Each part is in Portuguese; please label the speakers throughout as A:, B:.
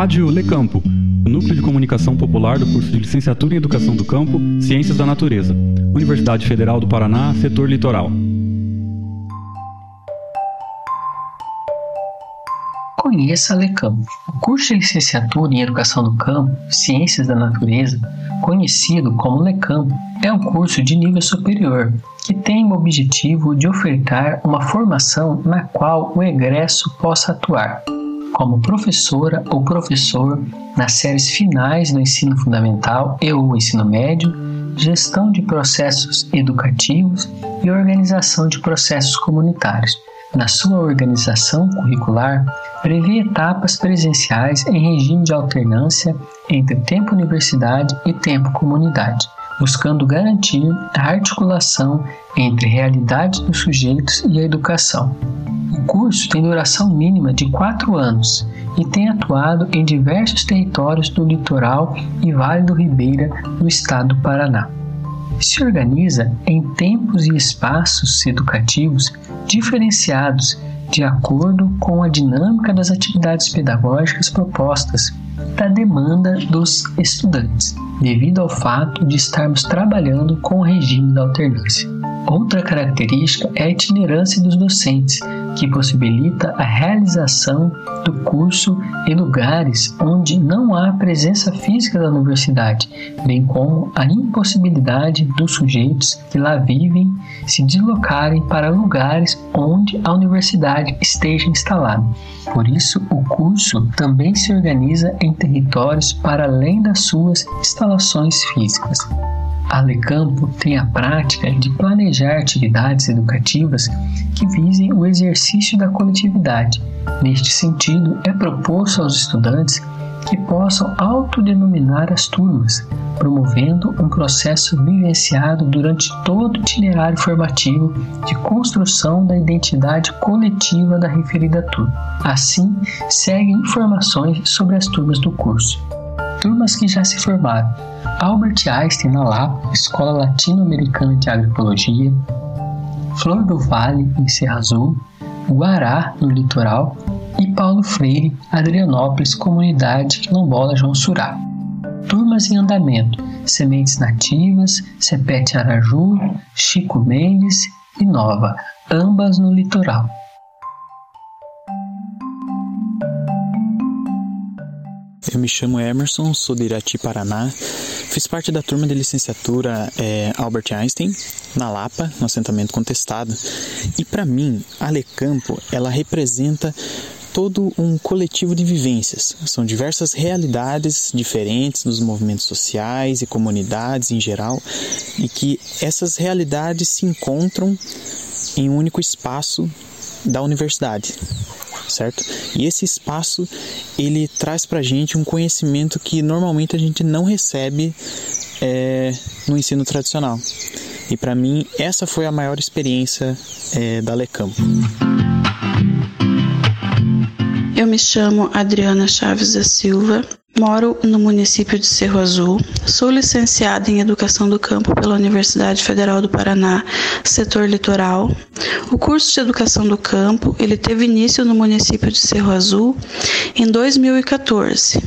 A: Rádio Lecampo, núcleo de comunicação popular do curso de Licenciatura em Educação do Campo, Ciências da Natureza, Universidade Federal do Paraná, setor litoral.
B: Conheça a Lecampo. O curso de licenciatura em Educação do Campo, Ciências da Natureza, conhecido como Lecampo, é um curso de nível superior que tem o objetivo de ofertar uma formação na qual o egresso possa atuar como professora ou professor nas séries finais do ensino fundamental e ou ensino médio, gestão de processos educativos e organização de processos comunitários. Na sua organização curricular, prevê etapas presenciais em regime de alternância entre tempo universidade e tempo comunidade, buscando garantir a articulação entre realidade dos sujeitos e a educação. O curso tem duração mínima de quatro anos e tem atuado em diversos territórios do litoral e Vale do Ribeira, no estado do Paraná se organiza em tempos e espaços educativos diferenciados de acordo com a dinâmica das atividades pedagógicas propostas da demanda dos estudantes, devido ao fato de estarmos trabalhando com o regime da alternância. Outra característica é a itinerância dos docentes, que possibilita a realização do curso em lugares onde não há presença física da universidade, bem como a impossibilidade dos sujeitos que lá vivem se deslocarem para lugares onde a universidade esteja instalada. Por isso, o curso também se organiza em territórios para além das suas instalações físicas. A Lecampo tem a prática de planejar atividades educativas que visem o exercício da coletividade. Neste sentido, é proposto aos estudantes que possam autodenominar as turmas, promovendo um processo vivenciado durante todo o itinerário formativo de construção da identidade coletiva da referida turma. Assim, seguem informações sobre as turmas do curso. Turmas que já se formaram: Albert Einstein na Lapa, Escola Latino-Americana de Agroecologia, Flor do Vale, em Serra Azul, Guará, no litoral, e Paulo Freire, Adrianópolis, Comunidade Quilombola João Surá. Turmas em andamento: Sementes Nativas, Cepete Araju, Chico Mendes e Nova, ambas no litoral.
C: Eu me chamo Emerson, sou de Irati, Paraná. Fiz parte da turma de licenciatura é, Albert Einstein, na Lapa, no assentamento contestado. E para mim, a Lecampo, ela representa todo um coletivo de vivências. São diversas realidades diferentes dos movimentos sociais e comunidades em geral, e que essas realidades se encontram em um único espaço da universidade certo? E esse espaço ele traz para gente um conhecimento que normalmente a gente não recebe é, no ensino tradicional. E para mim essa foi a maior experiência é, da Lecampo.
D: Chamo Adriana Chaves da Silva, Moro no município de Cerro Azul. Sou licenciada em Educação do Campo pela Universidade Federal do Paraná, setor litoral. O curso de Educação do Campo ele teve início no município de Cerro Azul em 2014.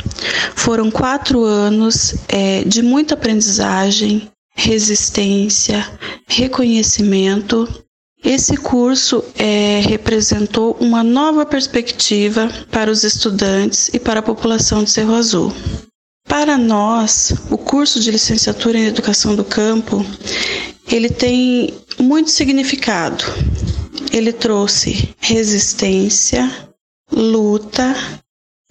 D: Foram quatro anos é, de muita aprendizagem, resistência, reconhecimento esse curso é, representou uma nova perspectiva para os estudantes e para a população de Cerro Azul. Para nós, o curso de licenciatura em Educação do Campo, ele tem muito significado. Ele trouxe resistência, luta,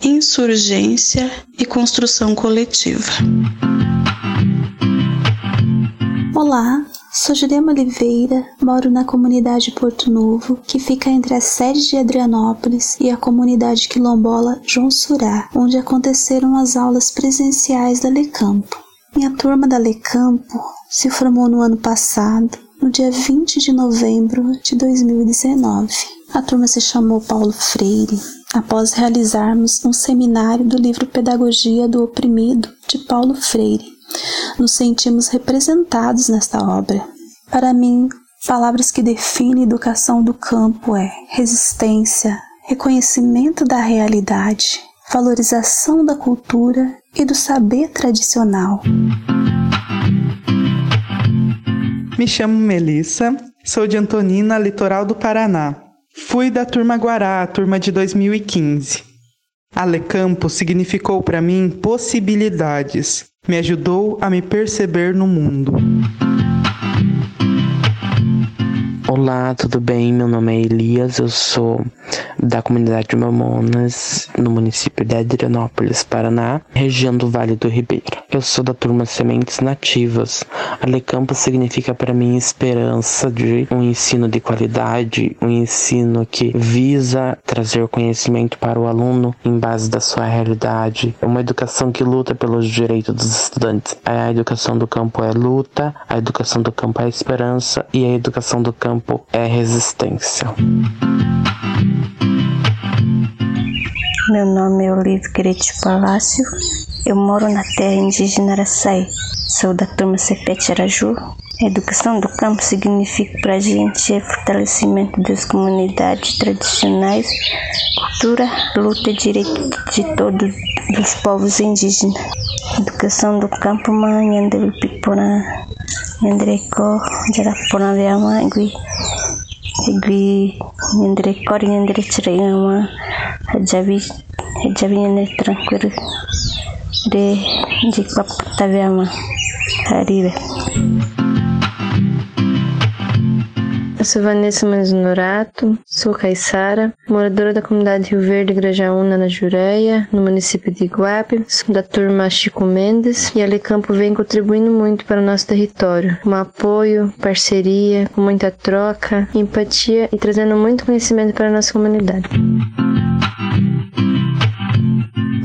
D: insurgência e construção coletiva.
E: Olá, Sou Jurema Oliveira, moro na comunidade Porto Novo, que fica entre a sede de Adrianópolis e a comunidade quilombola João Surá, onde aconteceram as aulas presenciais da Lecampo. Minha turma da Lecampo se formou no ano passado, no dia 20 de novembro de 2019. A turma se chamou Paulo Freire, após realizarmos um seminário do livro Pedagogia do Oprimido, de Paulo Freire nos sentimos representados nesta obra. Para mim, palavras que definem educação do campo é resistência, reconhecimento da realidade, valorização da cultura e do saber tradicional.
F: Me chamo Melissa, sou de Antonina, litoral do Paraná. Fui da turma Guará, turma de 2015. Alecampo significou para mim possibilidades, me ajudou a me perceber no mundo.
G: Olá, tudo bem? Meu nome é Elias, eu sou da comunidade de Mamonas, no município de Adrianópolis, Paraná, região do Vale do Ribeira. Eu sou da turma Sementes Nativas. Alecampo significa para mim esperança de um ensino de qualidade, um ensino que visa trazer conhecimento para o aluno em base da sua realidade, uma educação que luta pelos direitos dos estudantes. A educação do campo é luta, a educação do campo é esperança e a educação do campo é resistência.
H: Meu nome é Olívia Grete Palácio. Eu moro na terra indígena Araçai. Sou da turma Cepete Araju. A educação do campo significa para a gente é fortalecimento das comunidades tradicionais, cultura, luta e direito de todos os povos indígenas. Educação do campo, mãe, André Piporã, André Có, Jarapurã, Viamagui, Igui, André Cor, André Tirayama, Hajabi, Hajabi, André Tranquilo, de Jikpaptaviama, Haribe.
I: Eu sou Vanessa Manzinorato, sou caiçara, moradora da comunidade Rio Verde Grajaúna, na Jureia, no município de Iguape. Sou da turma Chico Mendes e a Campo vem contribuindo muito para o nosso território, com apoio, parceria, com muita troca, empatia e trazendo muito conhecimento para a nossa comunidade.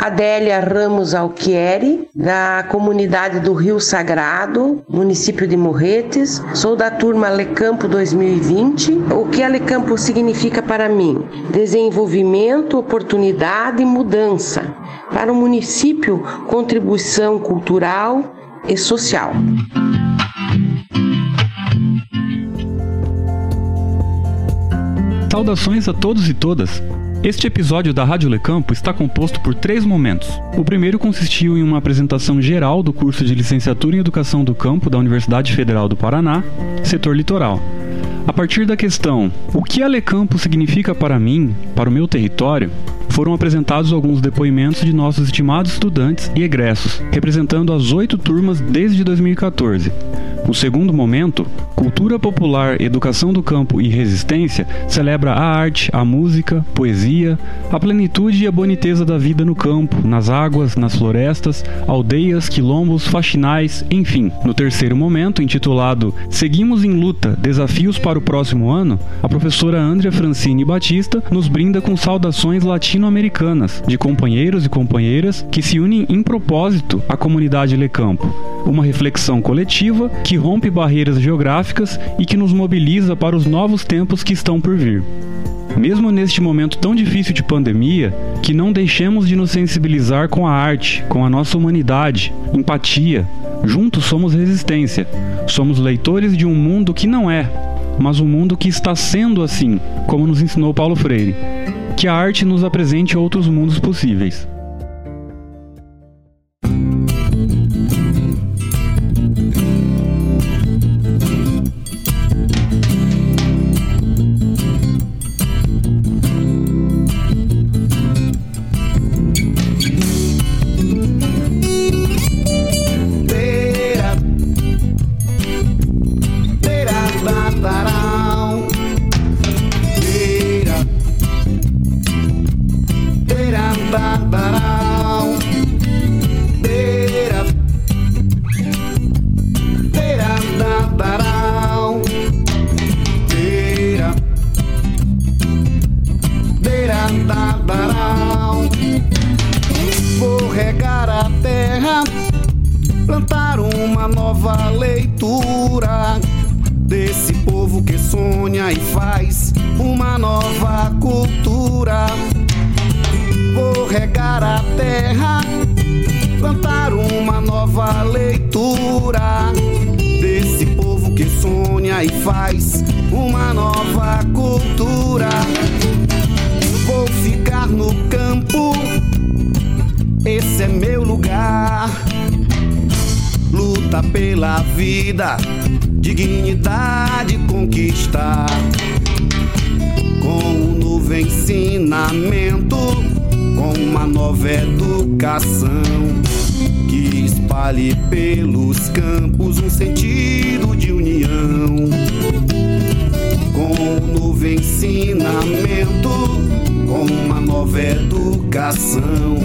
J: Adélia Ramos Alquieri, da comunidade do Rio Sagrado, município de Morretes. Sou da turma Alecampo 2020. O que Alecampo significa para mim? Desenvolvimento, oportunidade e mudança. Para o município, contribuição cultural e social.
A: Saudações a todos e todas. Este episódio da Rádio Lecampo está composto por três momentos. O primeiro consistiu em uma apresentação geral do curso de Licenciatura em Educação do Campo da Universidade Federal do Paraná, setor litoral. A partir da questão o que a Lecampo significa para mim, para o meu território, foram apresentados alguns depoimentos de nossos estimados estudantes e egressos, representando as oito turmas desde 2014. O segundo momento, Cultura Popular, Educação do Campo e Resistência, celebra a arte, a música, poesia, a plenitude e a boniteza da vida no campo, nas águas, nas florestas, aldeias, quilombos, faxinais, enfim. No terceiro momento, intitulado Seguimos em Luta, Desafios para o Próximo Ano, a professora Andrea Francine Batista nos brinda com saudações latino-americanas de companheiros e companheiras que se unem em propósito à comunidade Lecampo. Uma reflexão coletiva que rompe barreiras geográficas e que nos mobiliza para os novos tempos que estão por vir. Mesmo neste momento tão difícil de pandemia, que não deixemos de nos sensibilizar com a arte, com a nossa humanidade, empatia. Juntos somos resistência. Somos leitores de um mundo que não é, mas um mundo que está sendo assim, como nos ensinou Paulo Freire. Que a arte nos apresente outros mundos possíveis.
K: e faz uma nova cultura. Vou regar a terra, plantar uma nova leitura desse povo que sonha e faz uma nova cultura. Vou ficar no campo, esse é meu lugar. Luta pela vida dignidade conquistar. Com um novo ensinamento, com uma nova educação que espalhe pelos campos um sentido de união. Com um novo ensinamento, com uma nova educação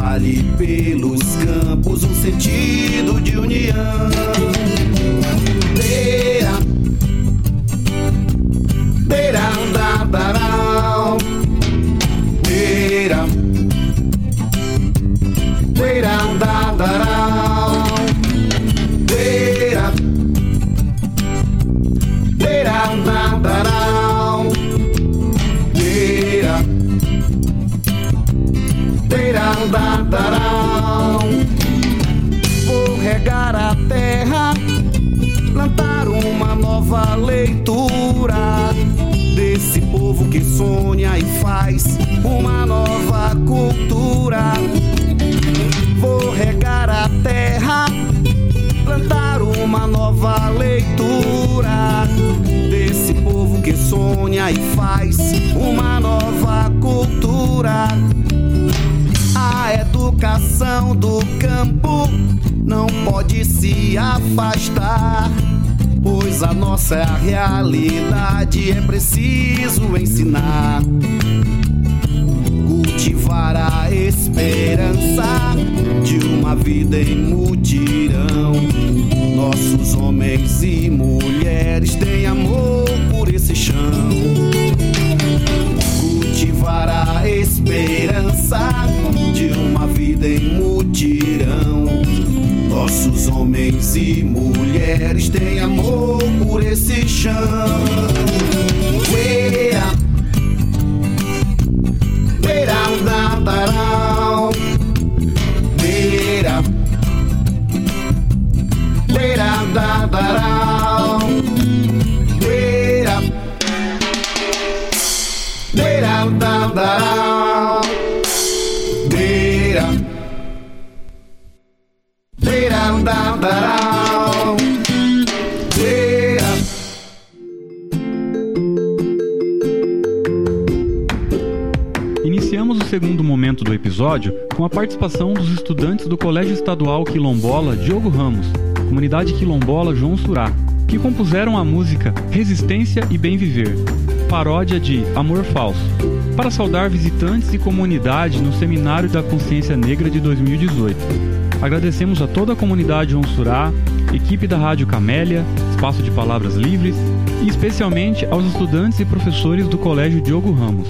K: espalhe pelos campos um sentido de união. Educação do campo não pode se afastar. Pois a nossa realidade é preciso ensinar. Cultivar a esperança de uma vida em mutirão. Nossos homens e mulheres têm amor por esse chão Nossos homens e mulheres têm amor por esse chão.
A: Episódio com a participação dos estudantes do Colégio Estadual Quilombola Diogo Ramos, Comunidade Quilombola João Surá, que compuseram a música Resistência e Bem Viver, paródia de Amor Falso, para saudar visitantes e comunidade no Seminário da Consciência Negra de 2018. Agradecemos a toda a comunidade João Surá, equipe da Rádio Camélia, Espaço de Palavras Livres e especialmente aos estudantes e professores do Colégio Diogo Ramos.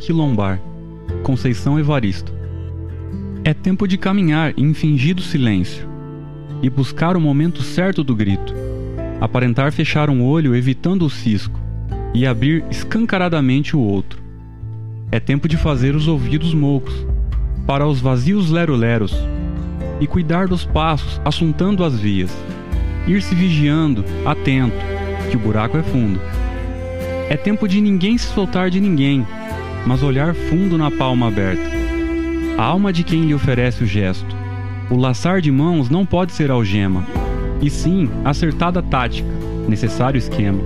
A: Aquilombar. Conceição Evaristo. É tempo de caminhar em fingido silêncio e buscar o momento certo do grito. Aparentar fechar um olho evitando o cisco e abrir escancaradamente o outro. É tempo de fazer os ouvidos moucos para os vazios lero-leros e cuidar dos passos assuntando as vias. Ir se vigiando, atento, que o buraco é fundo. É tempo de ninguém se soltar de ninguém, mas olhar fundo na palma aberta. A alma de quem lhe oferece o gesto. O laçar de mãos não pode ser algema, e sim acertada tática, necessário esquema.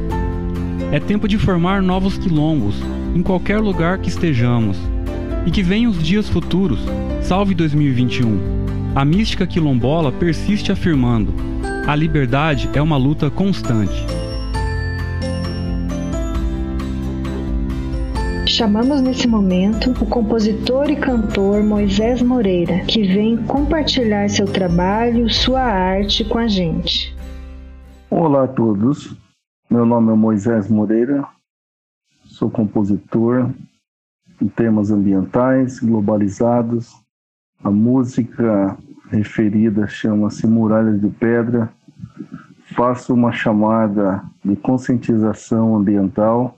A: É tempo de formar novos quilombos, em qualquer lugar que estejamos. E que venham os dias futuros, salve 2021. A mística quilombola persiste afirmando: a liberdade é uma luta constante.
L: Chamamos nesse momento o compositor e cantor Moisés Moreira, que vem compartilhar seu trabalho, sua arte com a gente.
M: Olá a todos, meu nome é Moisés Moreira, sou compositor em temas ambientais, globalizados. A música referida chama-se Muralhas de Pedra. Faço uma chamada de conscientização ambiental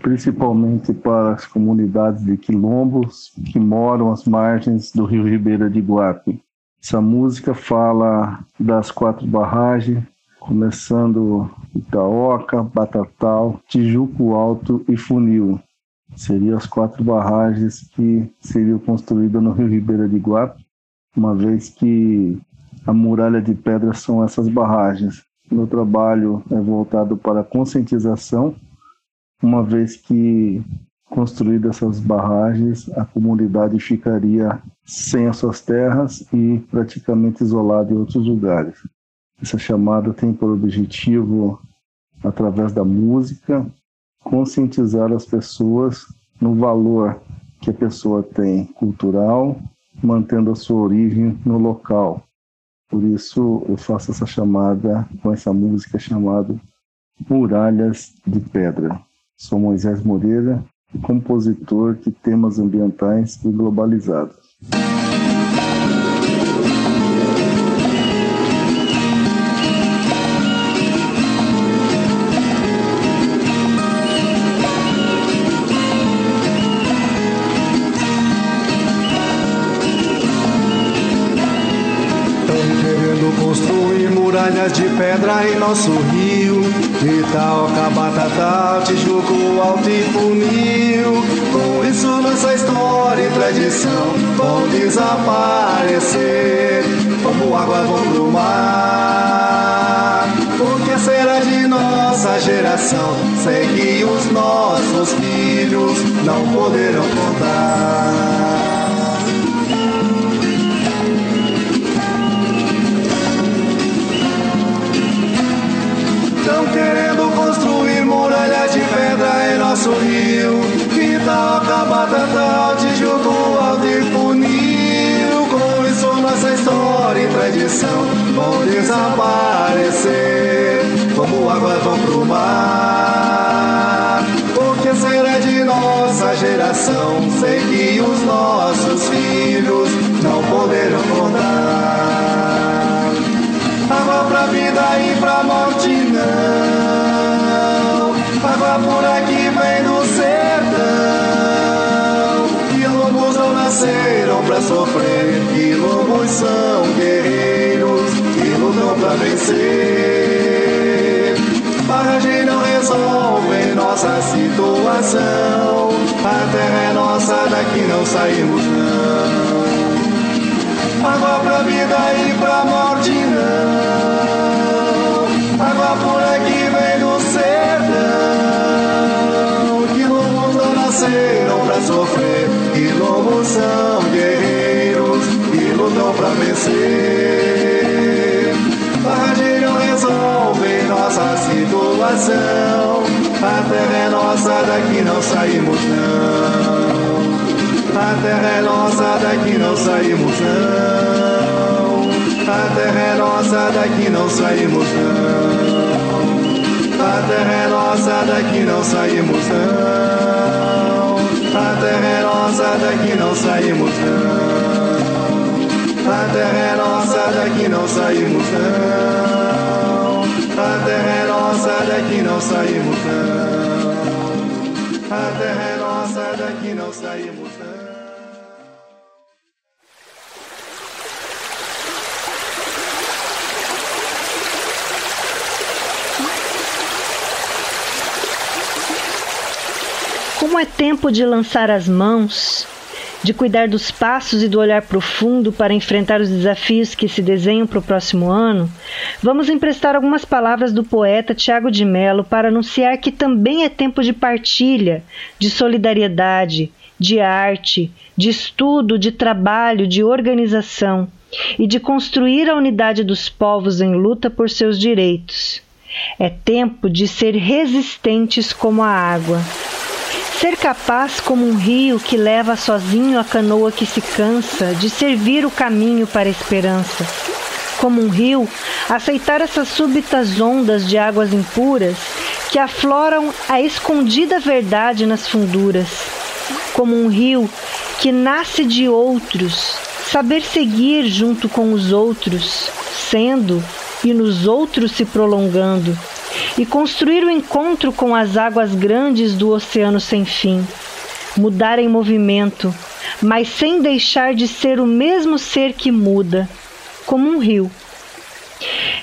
M: principalmente para as comunidades de quilombos que moram às margens do rio Ribeira de Guape. Essa música fala das quatro barragens, começando Itaoca, Batatal, Tijuco Alto e Funil. Seriam as quatro barragens que seriam construídas no rio Ribeira de Guape, uma vez que a muralha de pedra são essas barragens. Meu trabalho é voltado para a conscientização uma vez que construídas essas barragens, a comunidade ficaria sem as suas terras e praticamente isolada em outros lugares. Essa chamada tem por objetivo, através da música, conscientizar as pessoas no valor que a pessoa tem cultural, mantendo a sua origem no local. Por isso eu faço essa chamada com essa música chamada Muralhas de Pedra. Sou Moisés Moreira, compositor de temas ambientais e globalizados.
N: construir muralhas de pedra em nosso rio. Itaoca, Batatal, Tijuco, Alto e Funil. Com isso nossa história e tradição vão desaparecer. Como água vão pro mar. O que será de nossa geração? Sei que os nossos filhos não poderão contar. Querendo construir muralhas de pedra em nosso rio. Itaca, Batatal, Tijuco, Alto e Funil. Com isso nossa história e tradição vão desaparecer. Como águas vão pro mar. O que será de nossa geração? Sei que os nossos filhos não poderão Por aqui vem do sertão. E lobos não nasceram pra sofrer. E lobos são guerreiros e lutam pra vencer. Barragem não resolve nossa situação. A terra é nossa, daqui não saímos não água pra vida e pra morte não. Sofrer, que lobos são guerreiros e lutam pra vencer. Barragem não resolve nossa situação. A terra é nossa, daqui não saímos não. A terra é nossa, daqui não saímos não. A terra é nossa, daqui não saímos não. A terra é nossa, daqui não saímos não. A terra é nossa, daqui não saímos não. A terra é nossa, daqui não saímos não. A terra é nossa, daqui não saímos não. A terra é nossa, daqui não saímos não.
L: Como é tempo de lançar as mãos, de cuidar dos passos e do olhar profundo para enfrentar os desafios que se desenham para o próximo ano, vamos emprestar algumas palavras do poeta Tiago de Mello para anunciar que também é tempo de partilha, de solidariedade, de arte, de estudo, de trabalho, de organização e de construir a unidade dos povos em luta por seus direitos. É tempo de ser resistentes como a água. Ser capaz como um rio que leva sozinho a canoa que se cansa de servir o caminho para a esperança. Como um rio, aceitar essas súbitas ondas de águas impuras que afloram a escondida verdade nas funduras. Como um rio que nasce de outros, saber seguir junto com os outros, sendo e nos outros se prolongando e construir o encontro com as águas grandes do oceano sem fim. Mudar em movimento, mas sem deixar de ser o mesmo ser que muda, como um rio.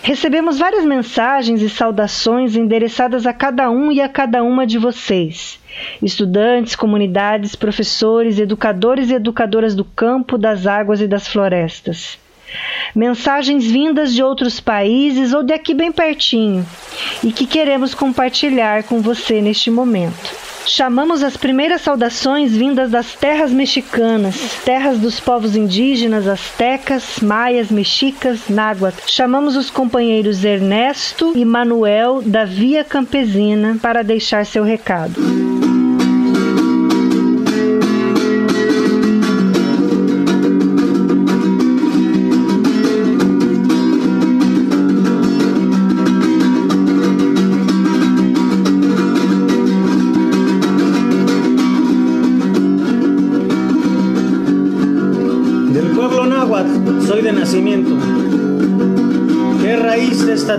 L: Recebemos várias mensagens e saudações endereçadas a cada um e a cada uma de vocês, estudantes, comunidades, professores, educadores e educadoras do campo, das águas e das florestas mensagens vindas de outros países ou daqui bem pertinho e que queremos compartilhar com você neste momento. Chamamos as primeiras saudações vindas das terras mexicanas, terras dos povos indígenas, astecas, maias, mexicas, náhuatl. Chamamos os companheiros Ernesto e Manuel da Via Campesina para deixar seu recado.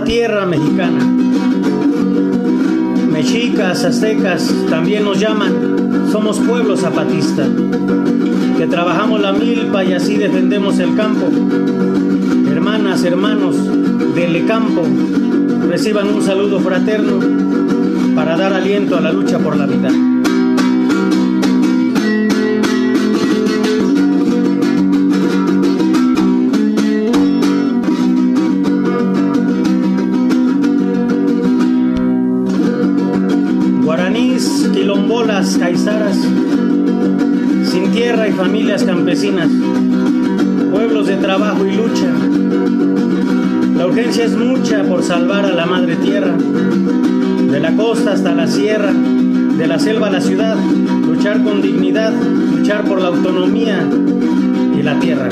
O: Tierra mexicana. Mexicas, aztecas también nos llaman, somos pueblo zapatista, que trabajamos la milpa y así defendemos el campo. Hermanas, hermanos del campo, reciban un saludo fraterno para dar aliento a la lucha por la vida. Caizaras, sin tierra y familias campesinas, pueblos de trabajo y lucha. La urgencia es mucha por salvar a la madre tierra, de la costa hasta la sierra, de la selva a la ciudad, luchar con dignidad, luchar por la autonomía y la tierra.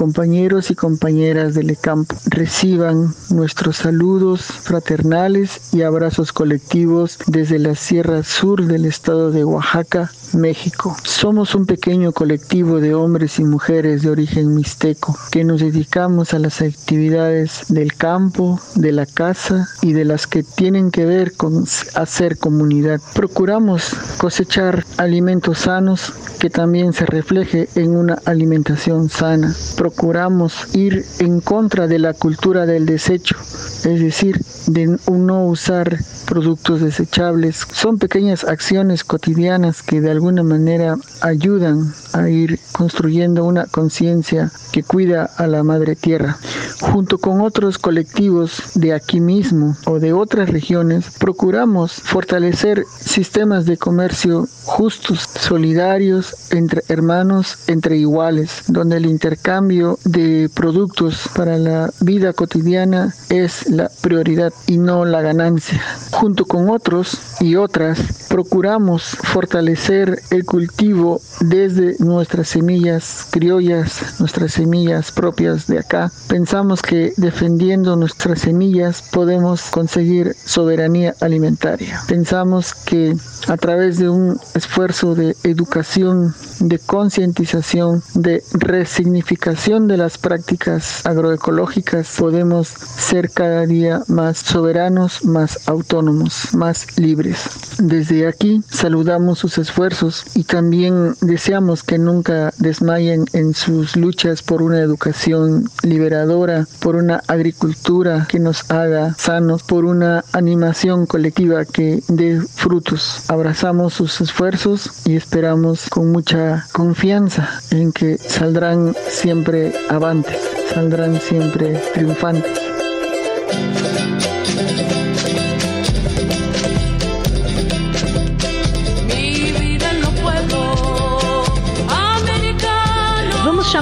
P: Compañeros y compañeras del campo, reciban nuestros saludos fraternales y abrazos colectivos desde la Sierra Sur del estado de Oaxaca, México. Somos un pequeño colectivo de hombres y mujeres de origen mixteco que nos dedicamos a las actividades del campo, de la casa y de las que tienen que ver con hacer comunidad. Procuramos cosechar alimentos sanos que también se refleje en una alimentación sana. Procuramos ir en contra de la cultura del desecho, es decir, de no usar productos desechables. Son pequeñas acciones cotidianas que de alguna manera ayudan a ir construyendo una conciencia que cuida a la madre tierra. Junto con otros colectivos de aquí mismo o de otras regiones, procuramos fortalecer sistemas de comercio justos, solidarios, entre hermanos, entre iguales, donde el intercambio de productos para la vida cotidiana es la prioridad y no la ganancia. junto con otros y otras, procuramos fortalecer el cultivo desde nuestras semillas criollas, nuestras semillas propias de acá. Pensamos que defendiendo nuestras semillas podemos conseguir soberanía alimentaria. Pensamos que a través de un esfuerzo de educación, de concientización, de resignificación de las prácticas agroecológicas, podemos ser cada día más soberanos, más autónomos, más libres. Desde aquí saludamos sus esfuerzos y también deseamos que nunca desmayen en sus luchas por una educación liberadora, por una agricultura que nos haga sanos, por una animación colectiva que dé frutos. Abrazamos sus esfuerzos y esperamos con mucha confianza en que saldrán siempre avantes, saldrán siempre triunfantes.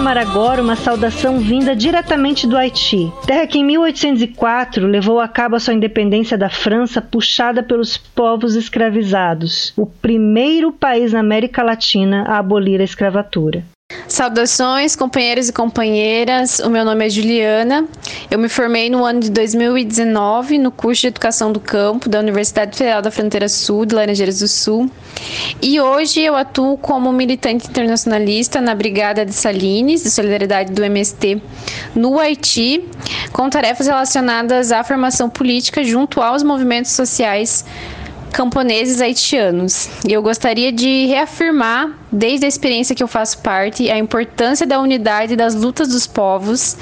L: Chamar agora uma saudação vinda diretamente do Haiti, terra que em 1804 levou a cabo a sua independência da França puxada pelos povos escravizados, o primeiro país na América Latina a abolir a escravatura.
Q: Saudações, companheiros e companheiras. O meu nome é Juliana. Eu me formei no ano de 2019 no curso de Educação do Campo da Universidade Federal da Fronteira Sul, de Laranjeiras do Sul. E hoje eu atuo como militante internacionalista na Brigada de Salines, de Solidariedade do MST, no Haiti, com tarefas relacionadas à formação política junto aos movimentos sociais camponeses haitianos. E eu gostaria de reafirmar, desde a experiência que eu faço parte, a importância da unidade das lutas dos povos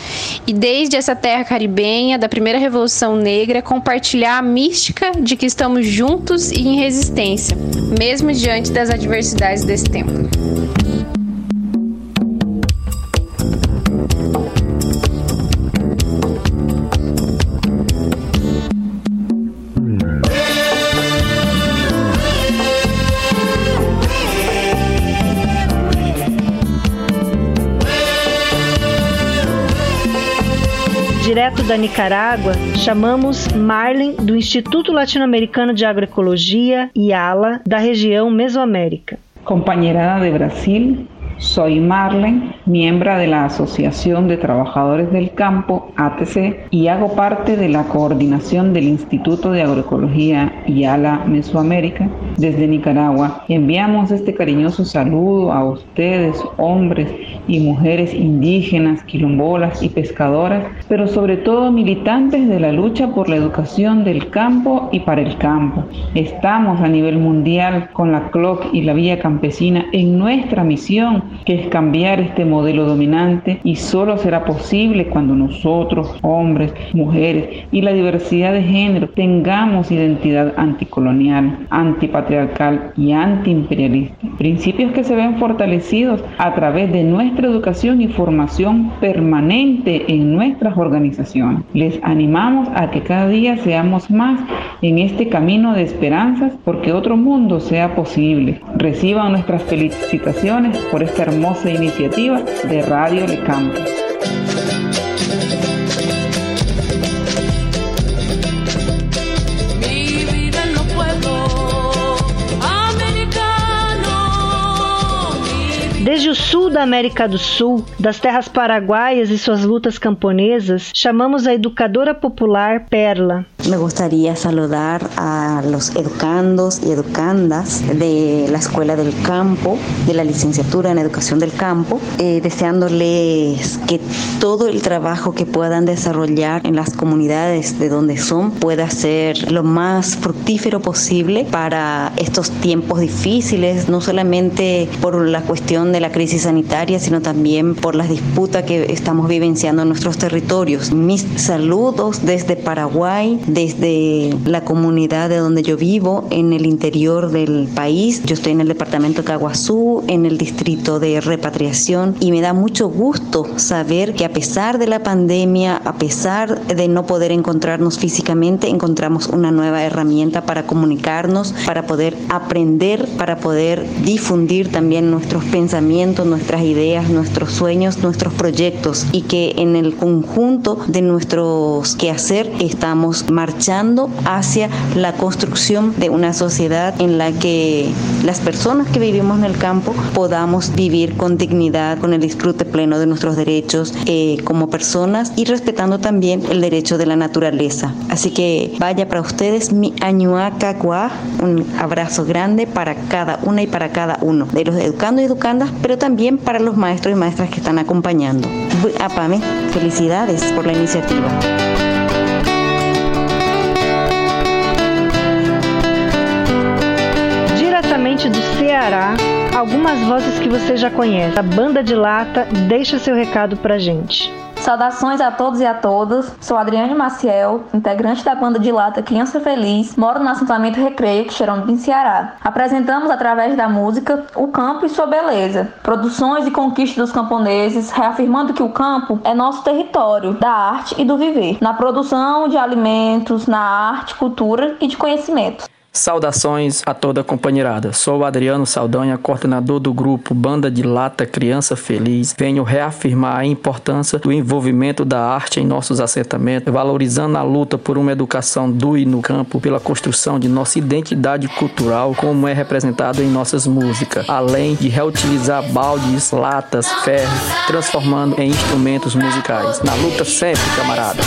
Q: e desde essa terra caribenha, da primeira revolução negra, compartilhar a mística de que estamos juntos e em resistência, mesmo diante das adversidades desse tempo.
L: Direto da Nicarágua, chamamos Marlin do Instituto Latino-Americano de Agroecologia, IALA, da região Mesoamérica.
R: Companheirada de Brasil, Soy Marlen, miembro de la Asociación de Trabajadores del Campo, ATC, y hago parte de la coordinación del Instituto de Agroecología IALA Mesoamérica desde Nicaragua. Enviamos este cariñoso saludo a ustedes, hombres y mujeres indígenas, quilombolas y pescadoras, pero sobre todo militantes de la lucha por la educación del campo y para el campo. Estamos a nivel mundial con la CLOC y la Vía Campesina en nuestra misión que es cambiar este modelo dominante y solo será posible cuando nosotros, hombres, mujeres y la diversidad de género tengamos identidad anticolonial, antipatriarcal y antiimperialista. Principios que se ven fortalecidos a través de nuestra educación y formación permanente en nuestras organizaciones. Les animamos a que cada día seamos más en este camino de esperanzas porque otro mundo sea posible. Reciban nuestras felicitaciones por este esta hermosa iniciativa de Radio Le Campo.
L: Desde o sul da América do Sul, das terras paraguaias e suas lutas camponesas, chamamos a educadora popular Perla.
S: Me gustaría saludar a los educandos y educandas de la Escuela del Campo, de la licenciatura en Educación del Campo, eh, deseándoles que todo el trabajo que puedan desarrollar en las comunidades de donde son pueda ser lo más fructífero posible para estos tiempos difíciles, no solamente por la cuestión de la crisis sanitaria, sino también por las disputas que estamos vivenciando en nuestros territorios. Mis saludos desde Paraguay, desde la comunidad de donde yo vivo, en el interior del país. Yo estoy en el departamento de Caguazú, en el distrito de repatriación, y me da mucho gusto saber que a pesar de la pandemia, a pesar de no poder encontrarnos físicamente, encontramos una nueva herramienta para comunicarnos, para poder aprender, para poder difundir también nuestros pensamientos nuestras ideas, nuestros sueños, nuestros proyectos y que en el conjunto de nuestros quehacer estamos marcando marchando hacia la construcción de una sociedad en la que las personas que vivimos en el campo podamos vivir con dignidad, con el disfrute pleno de nuestros derechos eh, como personas y respetando también el derecho de la naturaleza. Así que vaya para ustedes mi añuaca un abrazo grande para cada una y para cada uno de los educandos y educandas, pero también para los maestros y maestras que están acompañando. Apame, felicidades por la iniciativa.
L: Diretamente do Ceará, algumas vozes que você já conhece. A Banda de Lata deixa seu recado pra gente.
T: Saudações a todos e a todas. Sou Adriane Maciel, integrante da banda de lata Criança Feliz, moro no assentamento Recreio, Xerão em Ceará. Apresentamos através da música o campo e sua beleza, produções e conquistas dos camponeses, reafirmando que o campo é nosso território da arte e do viver, na produção de alimentos, na arte, cultura e de conhecimento.
U: Saudações a toda a companheirada. Sou Adriano Saldanha, coordenador do grupo Banda de Lata Criança Feliz. Venho reafirmar a importância do envolvimento da arte em nossos assentamentos, valorizando a luta por uma educação do e no campo, pela construção de nossa identidade cultural, como é representado em nossas músicas, além de reutilizar baldes, latas, ferro, transformando em instrumentos musicais. Na luta sempre, camarada.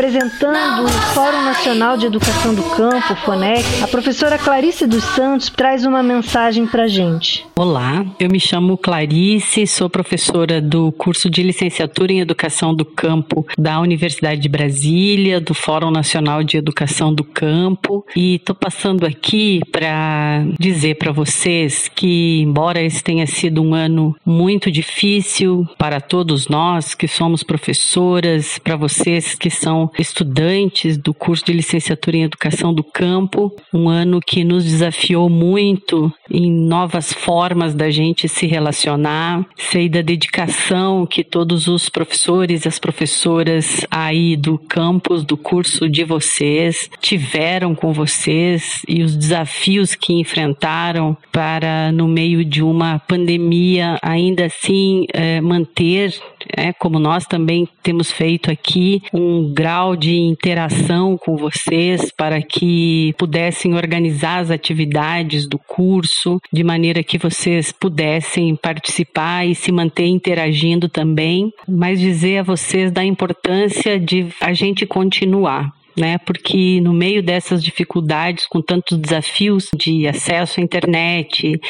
L: Representando o Fórum Nacional de Educação do Campo, FONEC, a professora Clarice dos Santos traz uma mensagem para gente.
V: Olá, eu me chamo Clarice, sou professora do curso de licenciatura em Educação do Campo da Universidade de Brasília, do Fórum Nacional de Educação do Campo, e estou passando aqui para dizer para vocês que, embora esse tenha sido um ano muito difícil para todos nós que somos professoras, para vocês que são estudantes do curso de licenciatura em educação do campo, um ano que nos desafiou muito em novas formas da gente se relacionar. Sei da dedicação que todos os professores e as professoras aí do campus, do curso de vocês, tiveram com vocês e os desafios que enfrentaram para, no meio de uma pandemia, ainda assim é, manter, é, como nós também temos feito aqui, um grau de interação com vocês para que pudessem organizar as atividades do curso de maneira que vocês pudessem participar e se manter interagindo também, mas dizer a vocês da importância de a gente continuar né? Porque no meio dessas dificuldades, com tantos desafios de acesso à internet,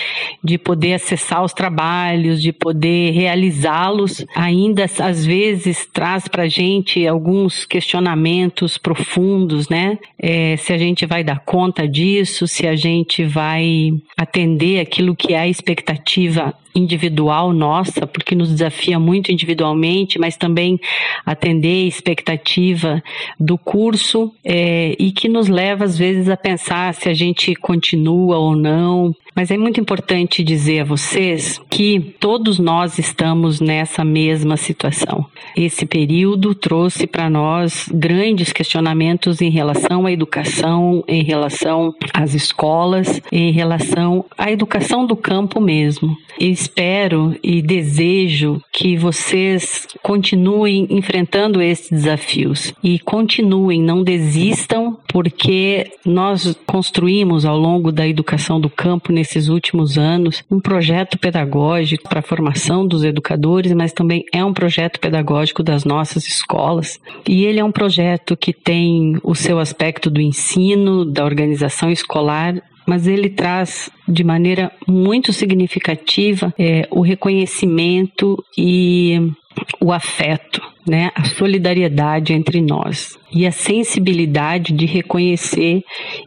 V: de poder acessar os trabalhos, de poder realizá-los, ainda às vezes traz para a gente alguns questionamentos profundos, né? É, se a gente vai dar conta disso, se a gente vai atender aquilo que é a expectativa individual nossa, porque nos desafia muito individualmente, mas também atender a expectativa do curso é, e que nos leva às vezes a pensar se a gente continua ou não. Mas é muito importante dizer a vocês que todos nós estamos nessa mesma situação. Esse período trouxe para nós grandes questionamentos em relação à educação, em relação às escolas, em relação à educação do campo mesmo. Espero e desejo que vocês continuem enfrentando esses desafios e continuem, não desistam, porque nós construímos ao longo da educação do campo nesses últimos anos um projeto pedagógico para a formação dos educadores, mas também é um projeto pedagógico das nossas escolas. E ele é um projeto que tem o seu aspecto do ensino, da organização escolar mas ele traz de maneira muito significativa é, o reconhecimento e o afeto, né, a solidariedade entre nós e a sensibilidade de reconhecer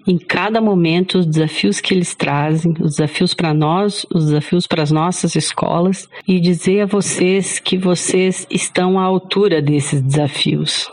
V: em cada momento os desafios que eles trazem, os desafios para nós, os desafios para as nossas escolas e dizer a vocês que vocês estão à altura desses desafios.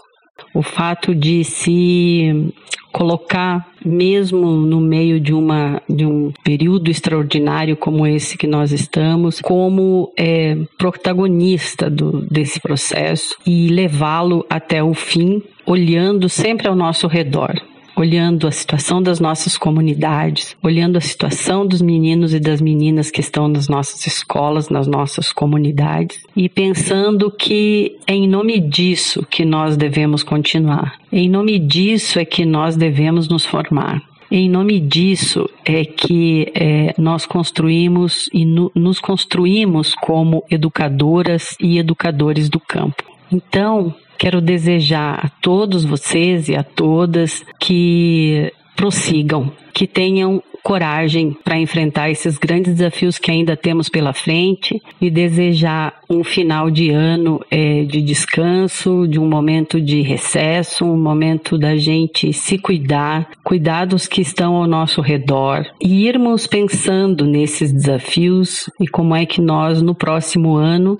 V: O fato de se colocar mesmo no meio de uma de um período extraordinário como esse que nós estamos, como é, protagonista do, desse processo e levá-lo até o fim, olhando sempre ao nosso redor olhando a situação das nossas comunidades, olhando a situação dos meninos e das meninas que estão nas nossas escolas, nas nossas comunidades e pensando que é em nome disso que nós devemos continuar. Em nome disso é que nós devemos nos formar. Em nome disso é que é, nós construímos e no, nos construímos como educadoras e educadores do campo. Então, Quero desejar a todos vocês e a todas que prossigam, que tenham coragem para enfrentar esses grandes desafios que ainda temos pela frente e desejar um final de ano é, de descanso, de um momento de recesso, um momento da gente se cuidar, cuidar dos que estão ao nosso redor e irmos pensando nesses desafios e como é que nós no próximo ano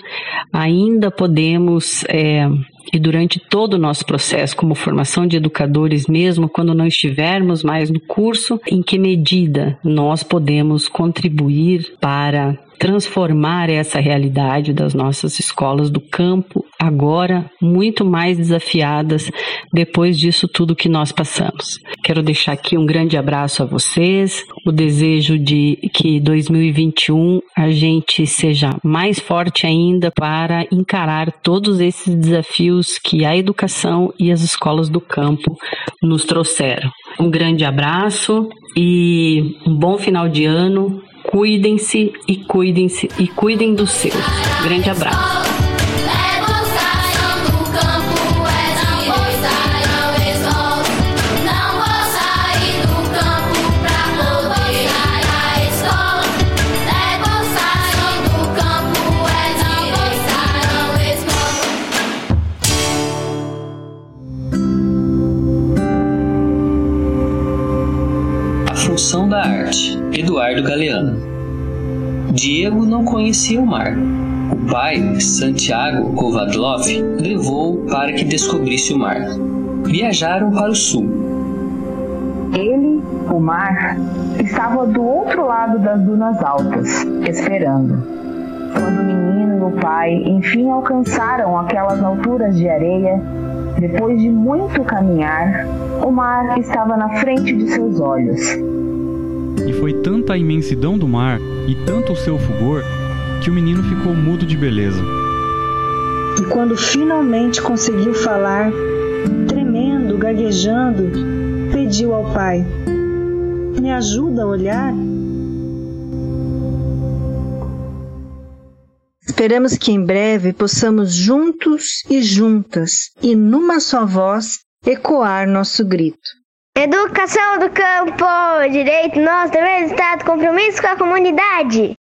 V: ainda podemos é, e durante todo o nosso processo como formação de educadores, mesmo quando não estivermos mais no curso, em que medida nós podemos contribuir para transformar essa realidade das nossas escolas do campo, agora muito mais desafiadas depois disso tudo que nós passamos. Quero deixar aqui um grande abraço a vocês, o desejo de que 2021 a gente seja mais forte ainda para encarar todos esses desafios que a educação e as escolas do campo nos trouxeram. Um grande abraço e um bom final de ano Cuidem-se e cuidem-se e cuidem dos seus. Grande abraço.
W: Da arte Eduardo Galeano. Diego não conhecia o mar. O pai, Santiago Kovadlov, levou-o para que descobrisse o mar. Viajaram para o sul.
X: Ele, o mar, estava do outro lado das dunas altas, esperando. Quando o menino e o pai enfim alcançaram aquelas alturas de areia, depois de muito caminhar, o mar estava na frente de seus olhos
A: e foi tanta a imensidão do mar e tanto o seu fulgor que o menino ficou mudo de beleza.
L: E quando finalmente conseguiu falar, tremendo, gaguejando, pediu ao pai: Me ajuda a olhar?
Y: Esperamos que em breve possamos juntos e juntas e numa só voz ecoar nosso grito.
Z: Educação do campo, direito nosso, dever do Estado, compromisso com a comunidade.